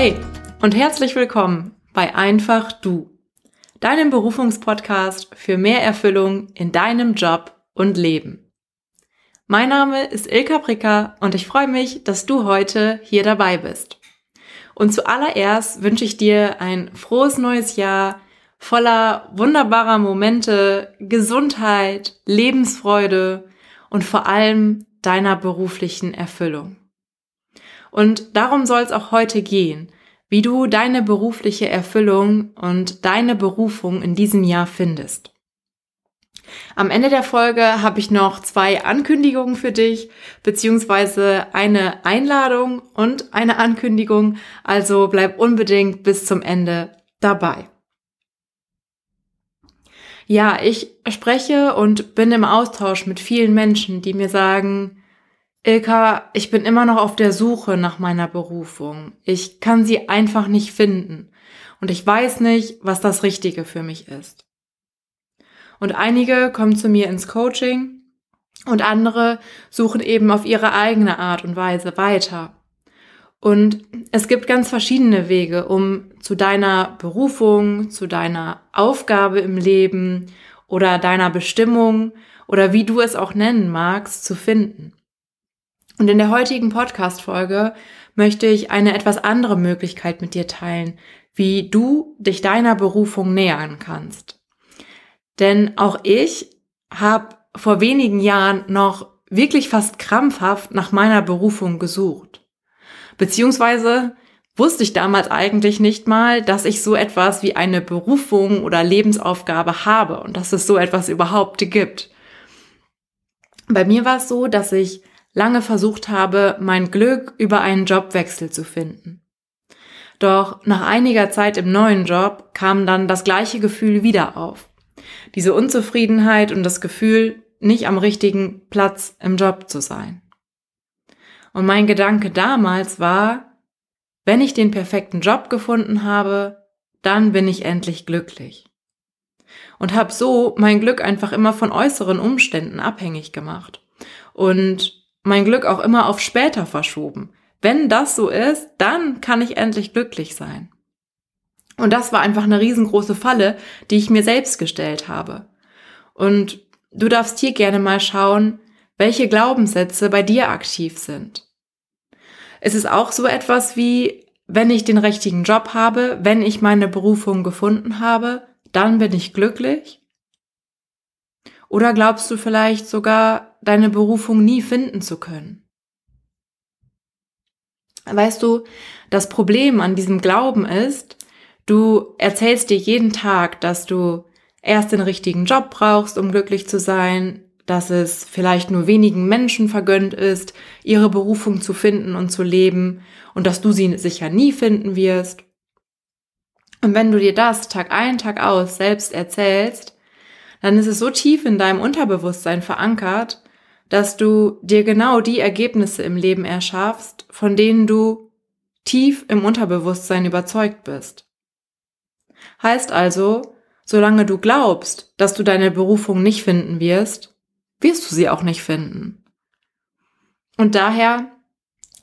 Hey und herzlich willkommen bei Einfach Du, deinem Berufungspodcast für mehr Erfüllung in deinem Job und Leben. Mein Name ist Ilka Bricker und ich freue mich, dass du heute hier dabei bist. Und zuallererst wünsche ich dir ein frohes neues Jahr voller wunderbarer Momente, Gesundheit, Lebensfreude und vor allem deiner beruflichen Erfüllung. Und darum soll es auch heute gehen, wie du deine berufliche Erfüllung und deine Berufung in diesem Jahr findest. Am Ende der Folge habe ich noch zwei Ankündigungen für dich, beziehungsweise eine Einladung und eine Ankündigung, also bleib unbedingt bis zum Ende dabei. Ja, ich spreche und bin im Austausch mit vielen Menschen, die mir sagen, Ilka, ich bin immer noch auf der Suche nach meiner Berufung. Ich kann sie einfach nicht finden. Und ich weiß nicht, was das Richtige für mich ist. Und einige kommen zu mir ins Coaching und andere suchen eben auf ihre eigene Art und Weise weiter. Und es gibt ganz verschiedene Wege, um zu deiner Berufung, zu deiner Aufgabe im Leben oder deiner Bestimmung oder wie du es auch nennen magst, zu finden. Und in der heutigen Podcast-Folge möchte ich eine etwas andere Möglichkeit mit dir teilen, wie du dich deiner Berufung nähern kannst. Denn auch ich habe vor wenigen Jahren noch wirklich fast krampfhaft nach meiner Berufung gesucht. Beziehungsweise wusste ich damals eigentlich nicht mal, dass ich so etwas wie eine Berufung oder Lebensaufgabe habe und dass es so etwas überhaupt gibt. Bei mir war es so, dass ich lange versucht habe, mein Glück über einen Jobwechsel zu finden. Doch nach einiger Zeit im neuen Job kam dann das gleiche Gefühl wieder auf. Diese Unzufriedenheit und das Gefühl, nicht am richtigen Platz im Job zu sein. Und mein Gedanke damals war, wenn ich den perfekten Job gefunden habe, dann bin ich endlich glücklich. Und habe so mein Glück einfach immer von äußeren Umständen abhängig gemacht. Und mein Glück auch immer auf später verschoben. Wenn das so ist, dann kann ich endlich glücklich sein. Und das war einfach eine riesengroße Falle, die ich mir selbst gestellt habe. Und du darfst hier gerne mal schauen, welche Glaubenssätze bei dir aktiv sind. Es ist auch so etwas wie, wenn ich den richtigen Job habe, wenn ich meine Berufung gefunden habe, dann bin ich glücklich? Oder glaubst du vielleicht sogar, deine Berufung nie finden zu können? Weißt du, das Problem an diesem Glauben ist, du erzählst dir jeden Tag, dass du erst den richtigen Job brauchst, um glücklich zu sein, dass es vielleicht nur wenigen Menschen vergönnt ist, ihre Berufung zu finden und zu leben und dass du sie sicher nie finden wirst. Und wenn du dir das Tag ein, Tag aus selbst erzählst, dann ist es so tief in deinem Unterbewusstsein verankert, dass du dir genau die Ergebnisse im Leben erschaffst, von denen du tief im Unterbewusstsein überzeugt bist. Heißt also, solange du glaubst, dass du deine Berufung nicht finden wirst, wirst du sie auch nicht finden. Und daher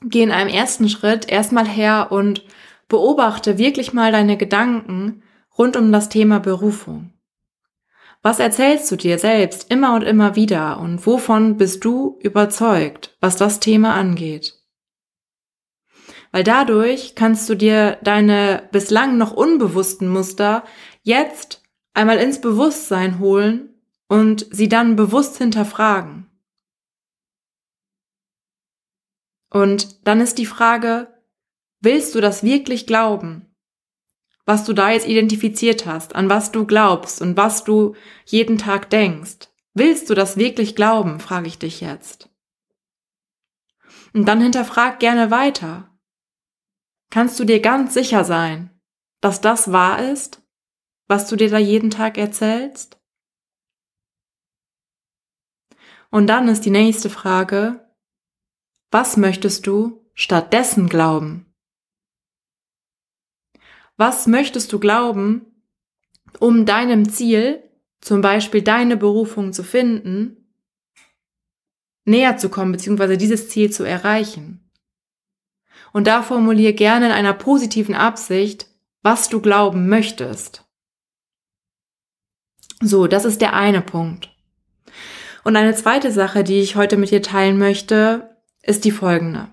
geh in einem ersten Schritt erstmal her und beobachte wirklich mal deine Gedanken rund um das Thema Berufung. Was erzählst du dir selbst immer und immer wieder und wovon bist du überzeugt, was das Thema angeht? Weil dadurch kannst du dir deine bislang noch unbewussten Muster jetzt einmal ins Bewusstsein holen und sie dann bewusst hinterfragen. Und dann ist die Frage, willst du das wirklich glauben? Was du da jetzt identifiziert hast, an was du glaubst und was du jeden Tag denkst. Willst du das wirklich glauben, frage ich dich jetzt. Und dann hinterfrag gerne weiter. Kannst du dir ganz sicher sein, dass das wahr ist, was du dir da jeden Tag erzählst? Und dann ist die nächste Frage, was möchtest du stattdessen glauben? Was möchtest du glauben, um deinem Ziel, zum Beispiel deine Berufung zu finden, näher zu kommen, beziehungsweise dieses Ziel zu erreichen? Und da formulier gerne in einer positiven Absicht, was du glauben möchtest. So, das ist der eine Punkt. Und eine zweite Sache, die ich heute mit dir teilen möchte, ist die folgende.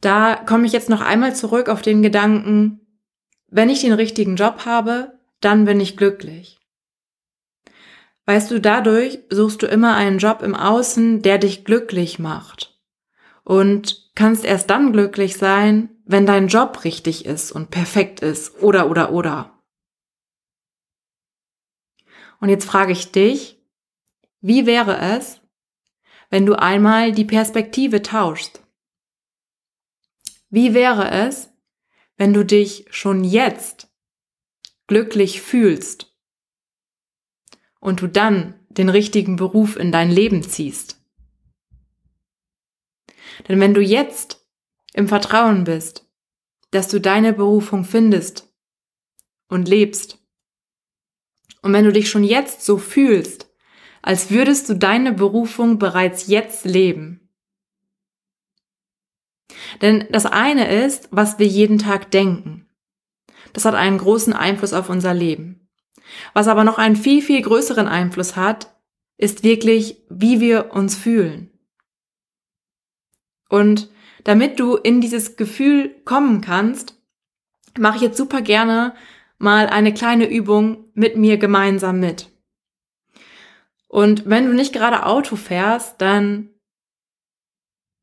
Da komme ich jetzt noch einmal zurück auf den Gedanken, wenn ich den richtigen Job habe, dann bin ich glücklich. Weißt du, dadurch suchst du immer einen Job im Außen, der dich glücklich macht. Und kannst erst dann glücklich sein, wenn dein Job richtig ist und perfekt ist. Oder, oder, oder. Und jetzt frage ich dich, wie wäre es, wenn du einmal die Perspektive tauschst? Wie wäre es, wenn du dich schon jetzt glücklich fühlst und du dann den richtigen Beruf in dein Leben ziehst? Denn wenn du jetzt im Vertrauen bist, dass du deine Berufung findest und lebst, und wenn du dich schon jetzt so fühlst, als würdest du deine Berufung bereits jetzt leben, denn das eine ist, was wir jeden Tag denken. Das hat einen großen Einfluss auf unser Leben. Was aber noch einen viel, viel größeren Einfluss hat, ist wirklich, wie wir uns fühlen. Und damit du in dieses Gefühl kommen kannst, mache ich jetzt super gerne mal eine kleine Übung mit mir gemeinsam mit. Und wenn du nicht gerade Auto fährst, dann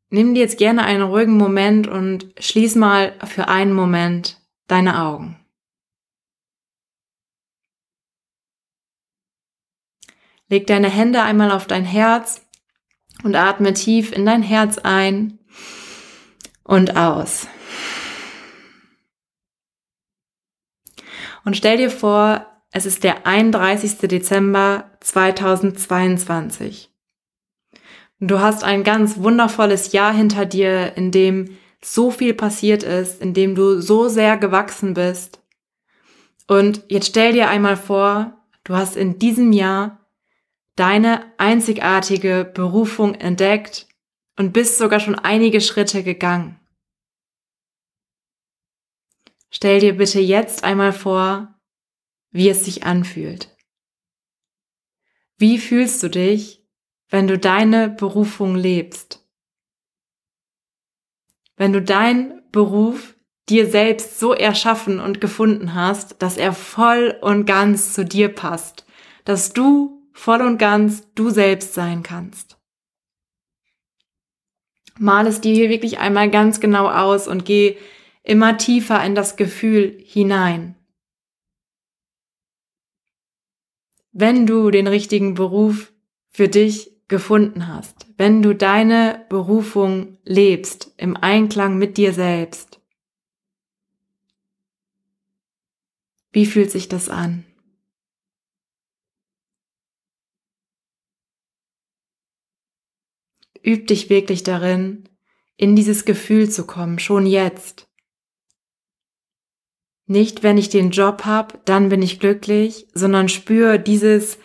Nimm dir jetzt gerne einen ruhigen Moment und schließ mal für einen Moment deine Augen. Leg deine Hände einmal auf dein Herz und atme tief in dein Herz ein und aus. Und stell dir vor, es ist der 31. Dezember 2022. Du hast ein ganz wundervolles Jahr hinter dir, in dem so viel passiert ist, in dem du so sehr gewachsen bist. Und jetzt stell dir einmal vor, du hast in diesem Jahr deine einzigartige Berufung entdeckt und bist sogar schon einige Schritte gegangen. Stell dir bitte jetzt einmal vor, wie es sich anfühlt. Wie fühlst du dich, wenn du deine Berufung lebst. Wenn du deinen Beruf dir selbst so erschaffen und gefunden hast, dass er voll und ganz zu dir passt, dass du voll und ganz du selbst sein kannst. Mal es dir hier wirklich einmal ganz genau aus und geh immer tiefer in das Gefühl hinein. Wenn du den richtigen Beruf für dich gefunden hast, wenn du deine Berufung lebst im Einklang mit dir selbst, wie fühlt sich das an? Üb dich wirklich darin, in dieses Gefühl zu kommen, schon jetzt. Nicht, wenn ich den Job habe, dann bin ich glücklich, sondern spür dieses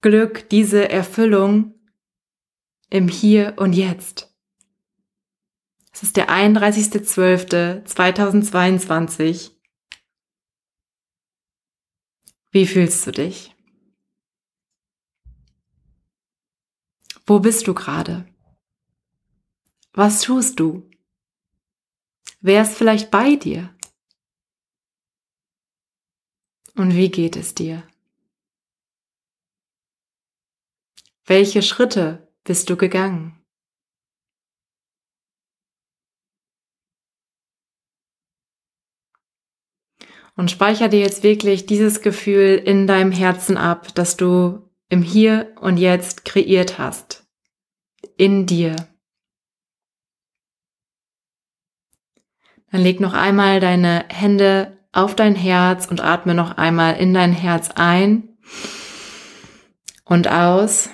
Glück, diese Erfüllung im Hier und Jetzt. Es ist der 31.12.2022. Wie fühlst du dich? Wo bist du gerade? Was tust du? Wer ist vielleicht bei dir? Und wie geht es dir? Welche Schritte bist du gegangen? Und speicher dir jetzt wirklich dieses Gefühl in deinem Herzen ab, das du im Hier und Jetzt kreiert hast. In dir. Dann leg noch einmal deine Hände auf dein Herz und atme noch einmal in dein Herz ein und aus.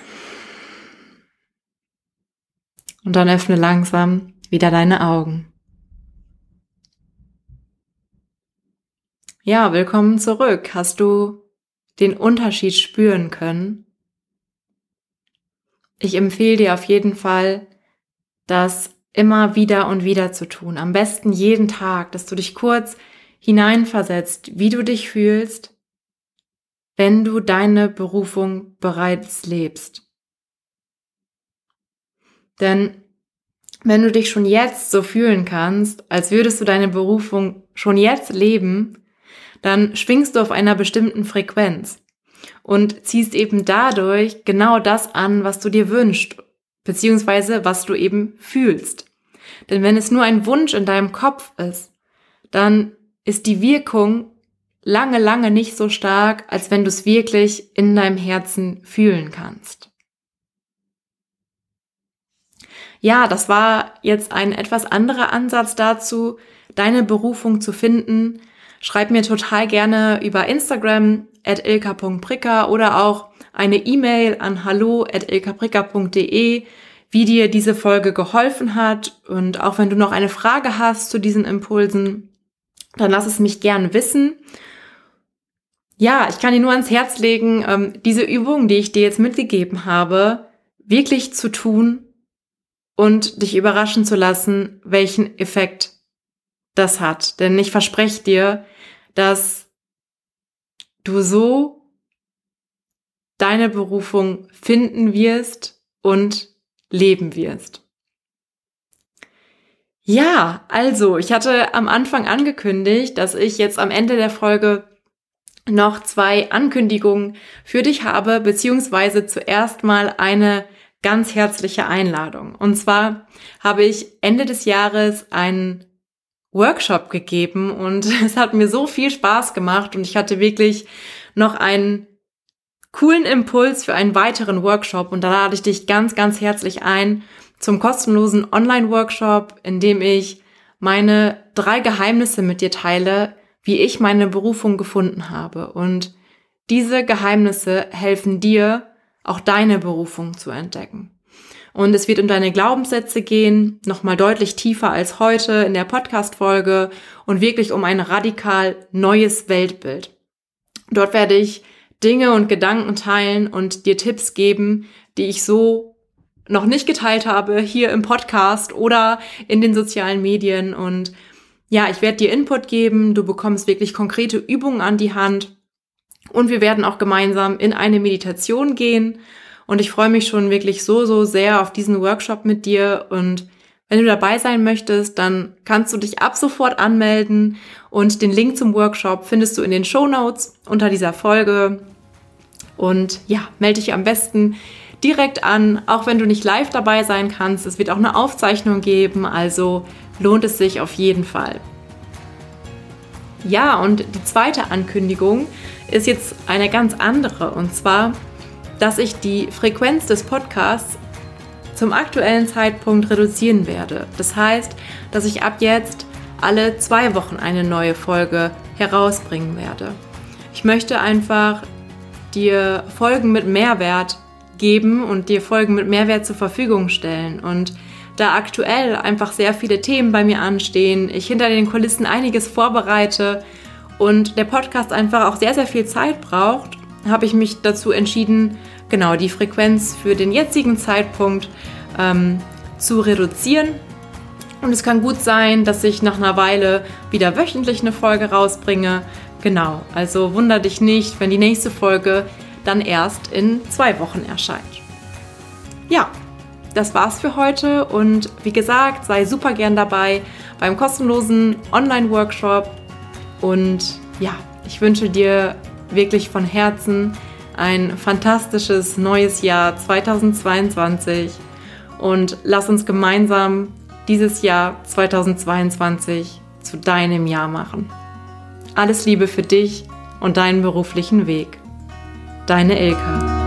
Und dann öffne langsam wieder deine Augen. Ja, willkommen zurück. Hast du den Unterschied spüren können? Ich empfehle dir auf jeden Fall, das immer wieder und wieder zu tun. Am besten jeden Tag, dass du dich kurz hineinversetzt, wie du dich fühlst, wenn du deine Berufung bereits lebst. Denn wenn du dich schon jetzt so fühlen kannst, als würdest du deine Berufung schon jetzt leben, dann schwingst du auf einer bestimmten Frequenz und ziehst eben dadurch genau das an, was du dir wünschst, beziehungsweise was du eben fühlst. Denn wenn es nur ein Wunsch in deinem Kopf ist, dann ist die Wirkung lange, lange nicht so stark, als wenn du es wirklich in deinem Herzen fühlen kannst. Ja, das war jetzt ein etwas anderer Ansatz dazu, deine Berufung zu finden. Schreib mir total gerne über Instagram at ilka.pricker oder auch eine E-Mail an hallo at ilkapricker.de, wie dir diese Folge geholfen hat. Und auch wenn du noch eine Frage hast zu diesen Impulsen, dann lass es mich gern wissen. Ja, ich kann dir nur ans Herz legen, ähm, diese Übung, die ich dir jetzt mitgegeben habe, wirklich zu tun und dich überraschen zu lassen, welchen Effekt das hat. Denn ich verspreche dir, dass du so deine Berufung finden wirst und leben wirst. Ja, also, ich hatte am Anfang angekündigt, dass ich jetzt am Ende der Folge noch zwei Ankündigungen für dich habe, beziehungsweise zuerst mal eine ganz herzliche Einladung. Und zwar habe ich Ende des Jahres einen Workshop gegeben und es hat mir so viel Spaß gemacht und ich hatte wirklich noch einen coolen Impuls für einen weiteren Workshop und da lade ich dich ganz, ganz herzlich ein zum kostenlosen Online-Workshop, in dem ich meine drei Geheimnisse mit dir teile, wie ich meine Berufung gefunden habe. Und diese Geheimnisse helfen dir, auch deine Berufung zu entdecken. Und es wird um deine Glaubenssätze gehen, nochmal deutlich tiefer als heute in der Podcast-Folge und wirklich um ein radikal neues Weltbild. Dort werde ich Dinge und Gedanken teilen und dir Tipps geben, die ich so noch nicht geteilt habe hier im Podcast oder in den sozialen Medien. Und ja, ich werde dir Input geben, du bekommst wirklich konkrete Übungen an die Hand und wir werden auch gemeinsam in eine Meditation gehen. Und ich freue mich schon wirklich so, so sehr auf diesen Workshop mit dir. Und wenn du dabei sein möchtest, dann kannst du dich ab sofort anmelden. Und den Link zum Workshop findest du in den Show Notes unter dieser Folge. Und ja, melde dich am besten direkt an, auch wenn du nicht live dabei sein kannst. Es wird auch eine Aufzeichnung geben, also lohnt es sich auf jeden Fall. Ja, und die zweite Ankündigung ist jetzt eine ganz andere. Und zwar, dass ich die Frequenz des Podcasts zum aktuellen Zeitpunkt reduzieren werde. Das heißt, dass ich ab jetzt alle zwei Wochen eine neue Folge herausbringen werde. Ich möchte einfach dir Folgen mit Mehrwert geben und dir Folgen mit Mehrwert zur Verfügung stellen. Und da aktuell einfach sehr viele Themen bei mir anstehen, ich hinter den Kulissen einiges vorbereite und der Podcast einfach auch sehr, sehr viel Zeit braucht, habe ich mich dazu entschieden, genau die Frequenz für den jetzigen Zeitpunkt ähm, zu reduzieren. Und es kann gut sein, dass ich nach einer Weile wieder wöchentlich eine Folge rausbringe. Genau, also wunder dich nicht, wenn die nächste Folge dann erst in zwei Wochen erscheint. Ja, das war's für heute und wie gesagt, sei super gern dabei beim kostenlosen Online-Workshop und ja, ich wünsche dir wirklich von Herzen ein fantastisches neues Jahr 2022 und lass uns gemeinsam dieses Jahr 2022 zu deinem Jahr machen. Alles Liebe für dich und deinen beruflichen Weg. Deine Ilka.